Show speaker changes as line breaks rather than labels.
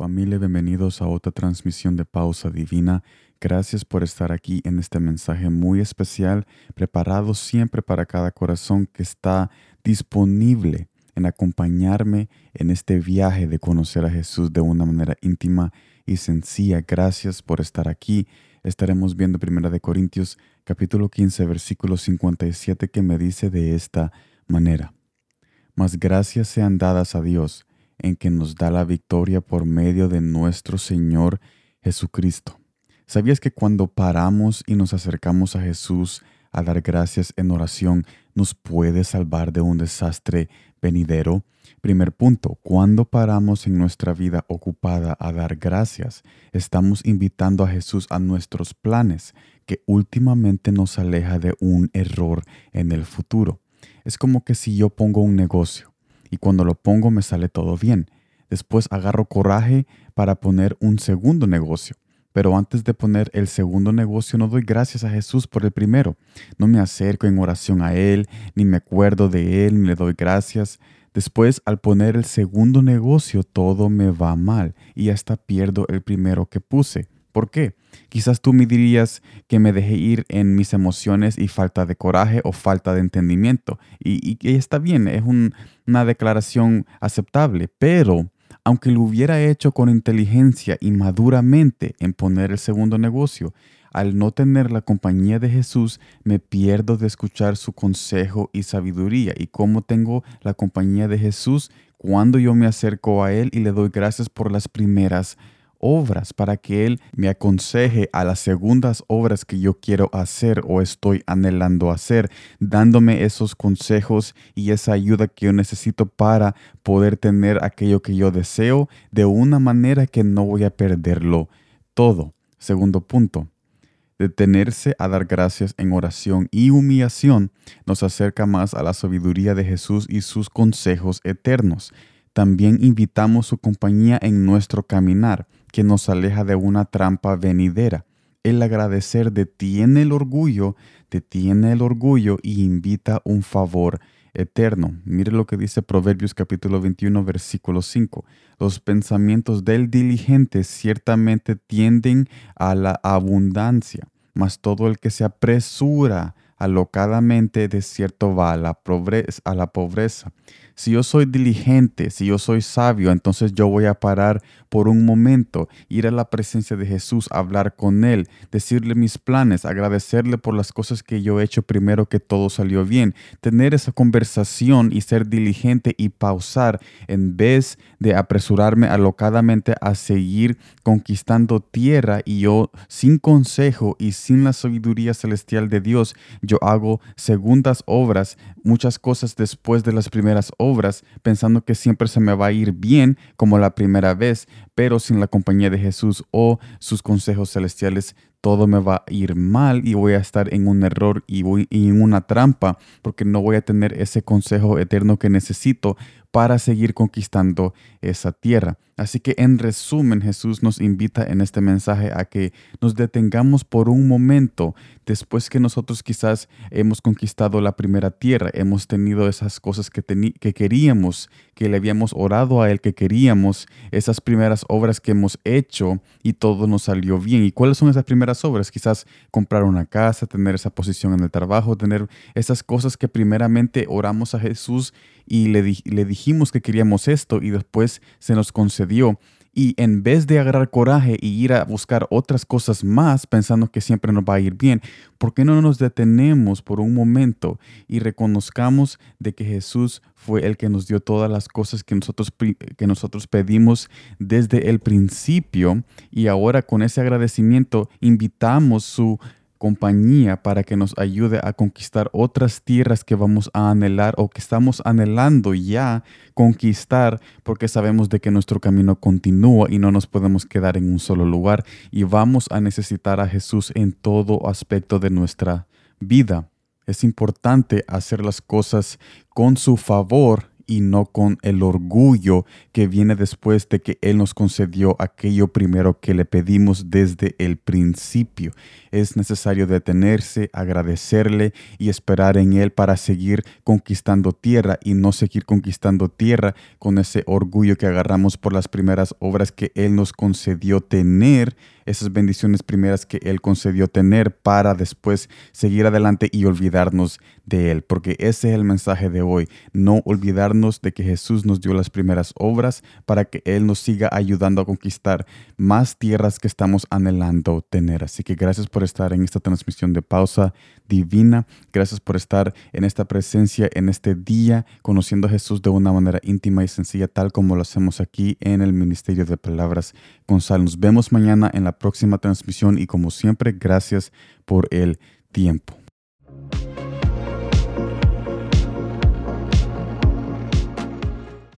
Familia, bienvenidos a otra transmisión de Pausa Divina. Gracias por estar aquí en este mensaje muy especial, preparado siempre para cada corazón que está disponible en acompañarme en este viaje de conocer a Jesús de una manera íntima y sencilla. Gracias por estar aquí. Estaremos viendo 1 de Corintios capítulo 15 versículo 57 que me dice de esta manera. Mas gracias sean dadas a Dios en que nos da la victoria por medio de nuestro Señor Jesucristo. ¿Sabías que cuando paramos y nos acercamos a Jesús a dar gracias en oración, nos puede salvar de un desastre venidero? Primer punto, cuando paramos en nuestra vida ocupada a dar gracias, estamos invitando a Jesús a nuestros planes, que últimamente nos aleja de un error en el futuro. Es como que si yo pongo un negocio y cuando lo pongo me sale todo bien. Después agarro coraje para poner un segundo negocio. Pero antes de poner el segundo negocio no doy gracias a Jesús por el primero. No me acerco en oración a Él, ni me acuerdo de Él, ni le doy gracias. Después, al poner el segundo negocio, todo me va mal y hasta pierdo el primero que puse. ¿Por qué? Quizás tú me dirías que me dejé ir en mis emociones y falta de coraje o falta de entendimiento. Y, está bien, es una declaración aceptable, pero aunque lo hubiera hecho con inteligencia y maduramente en poner el segundo negocio, al no tener la compañía de Jesús, me pierdo de escuchar su consejo y sabiduría. ¿Y cómo tengo la compañía de Jesús? Cuando yo me acerco a Él y le doy gracias por las primeras obras para que Él me aconseje a las segundas obras que yo quiero hacer o estoy anhelando hacer, dándome esos consejos y esa ayuda que yo necesito para poder tener aquello que yo deseo de una manera que no voy a perderlo todo. Segundo punto. Detenerse a dar gracias en oración y humillación nos acerca más a la sabiduría de Jesús y sus consejos eternos. También invitamos su compañía en nuestro caminar que nos aleja de una trampa venidera. El agradecer detiene el orgullo, detiene el orgullo y invita un favor eterno. Mire lo que dice Proverbios capítulo 21 versículo 5. Los pensamientos del diligente ciertamente tienden a la abundancia, mas todo el que se apresura alocadamente de cierto va a la, pobreza, a la pobreza. Si yo soy diligente, si yo soy sabio, entonces yo voy a parar por un momento, ir a la presencia de Jesús, hablar con Él, decirle mis planes, agradecerle por las cosas que yo he hecho primero que todo salió bien, tener esa conversación y ser diligente y pausar en vez de apresurarme alocadamente a seguir conquistando tierra y yo sin consejo y sin la sabiduría celestial de Dios, yo hago segundas obras, muchas cosas después de las primeras obras, pensando que siempre se me va a ir bien como la primera vez, pero sin la compañía de Jesús o sus consejos celestiales, todo me va a ir mal y voy a estar en un error y, voy, y en una trampa, porque no voy a tener ese consejo eterno que necesito para seguir conquistando esa tierra. Así que en resumen, Jesús nos invita en este mensaje a que nos detengamos por un momento después que nosotros quizás hemos conquistado la primera tierra, hemos tenido esas cosas que, que queríamos, que le habíamos orado a Él, que queríamos, esas primeras obras que hemos hecho y todo nos salió bien. ¿Y cuáles son esas primeras obras? Quizás comprar una casa, tener esa posición en el trabajo, tener esas cosas que primeramente oramos a Jesús y le, le dijimos que queríamos esto y después se nos concedió. Y en vez de agarrar coraje y ir a buscar otras cosas más pensando que siempre nos va a ir bien, ¿por qué no nos detenemos por un momento y reconozcamos de que Jesús fue el que nos dio todas las cosas que nosotros, que nosotros pedimos desde el principio? Y ahora con ese agradecimiento invitamos su compañía para que nos ayude a conquistar otras tierras que vamos a anhelar o que estamos anhelando ya conquistar porque sabemos de que nuestro camino continúa y no nos podemos quedar en un solo lugar y vamos a necesitar a Jesús en todo aspecto de nuestra vida. Es importante hacer las cosas con su favor y no con el orgullo que viene después de que Él nos concedió aquello primero que le pedimos desde el principio. Es necesario detenerse, agradecerle y esperar en Él para seguir conquistando tierra y no seguir conquistando tierra con ese orgullo que agarramos por las primeras obras que Él nos concedió tener esas bendiciones primeras que Él concedió tener para después seguir adelante y olvidarnos de Él. Porque ese es el mensaje de hoy, no olvidarnos de que Jesús nos dio las primeras obras para que Él nos siga ayudando a conquistar más tierras que estamos anhelando tener. Así que gracias por estar en esta transmisión de pausa divina. Gracias por estar en esta presencia, en este día, conociendo a Jesús de una manera íntima y sencilla, tal como lo hacemos aquí en el Ministerio de Palabras Gonzalo. Nos vemos mañana en la próxima transmisión y como siempre, gracias por el tiempo.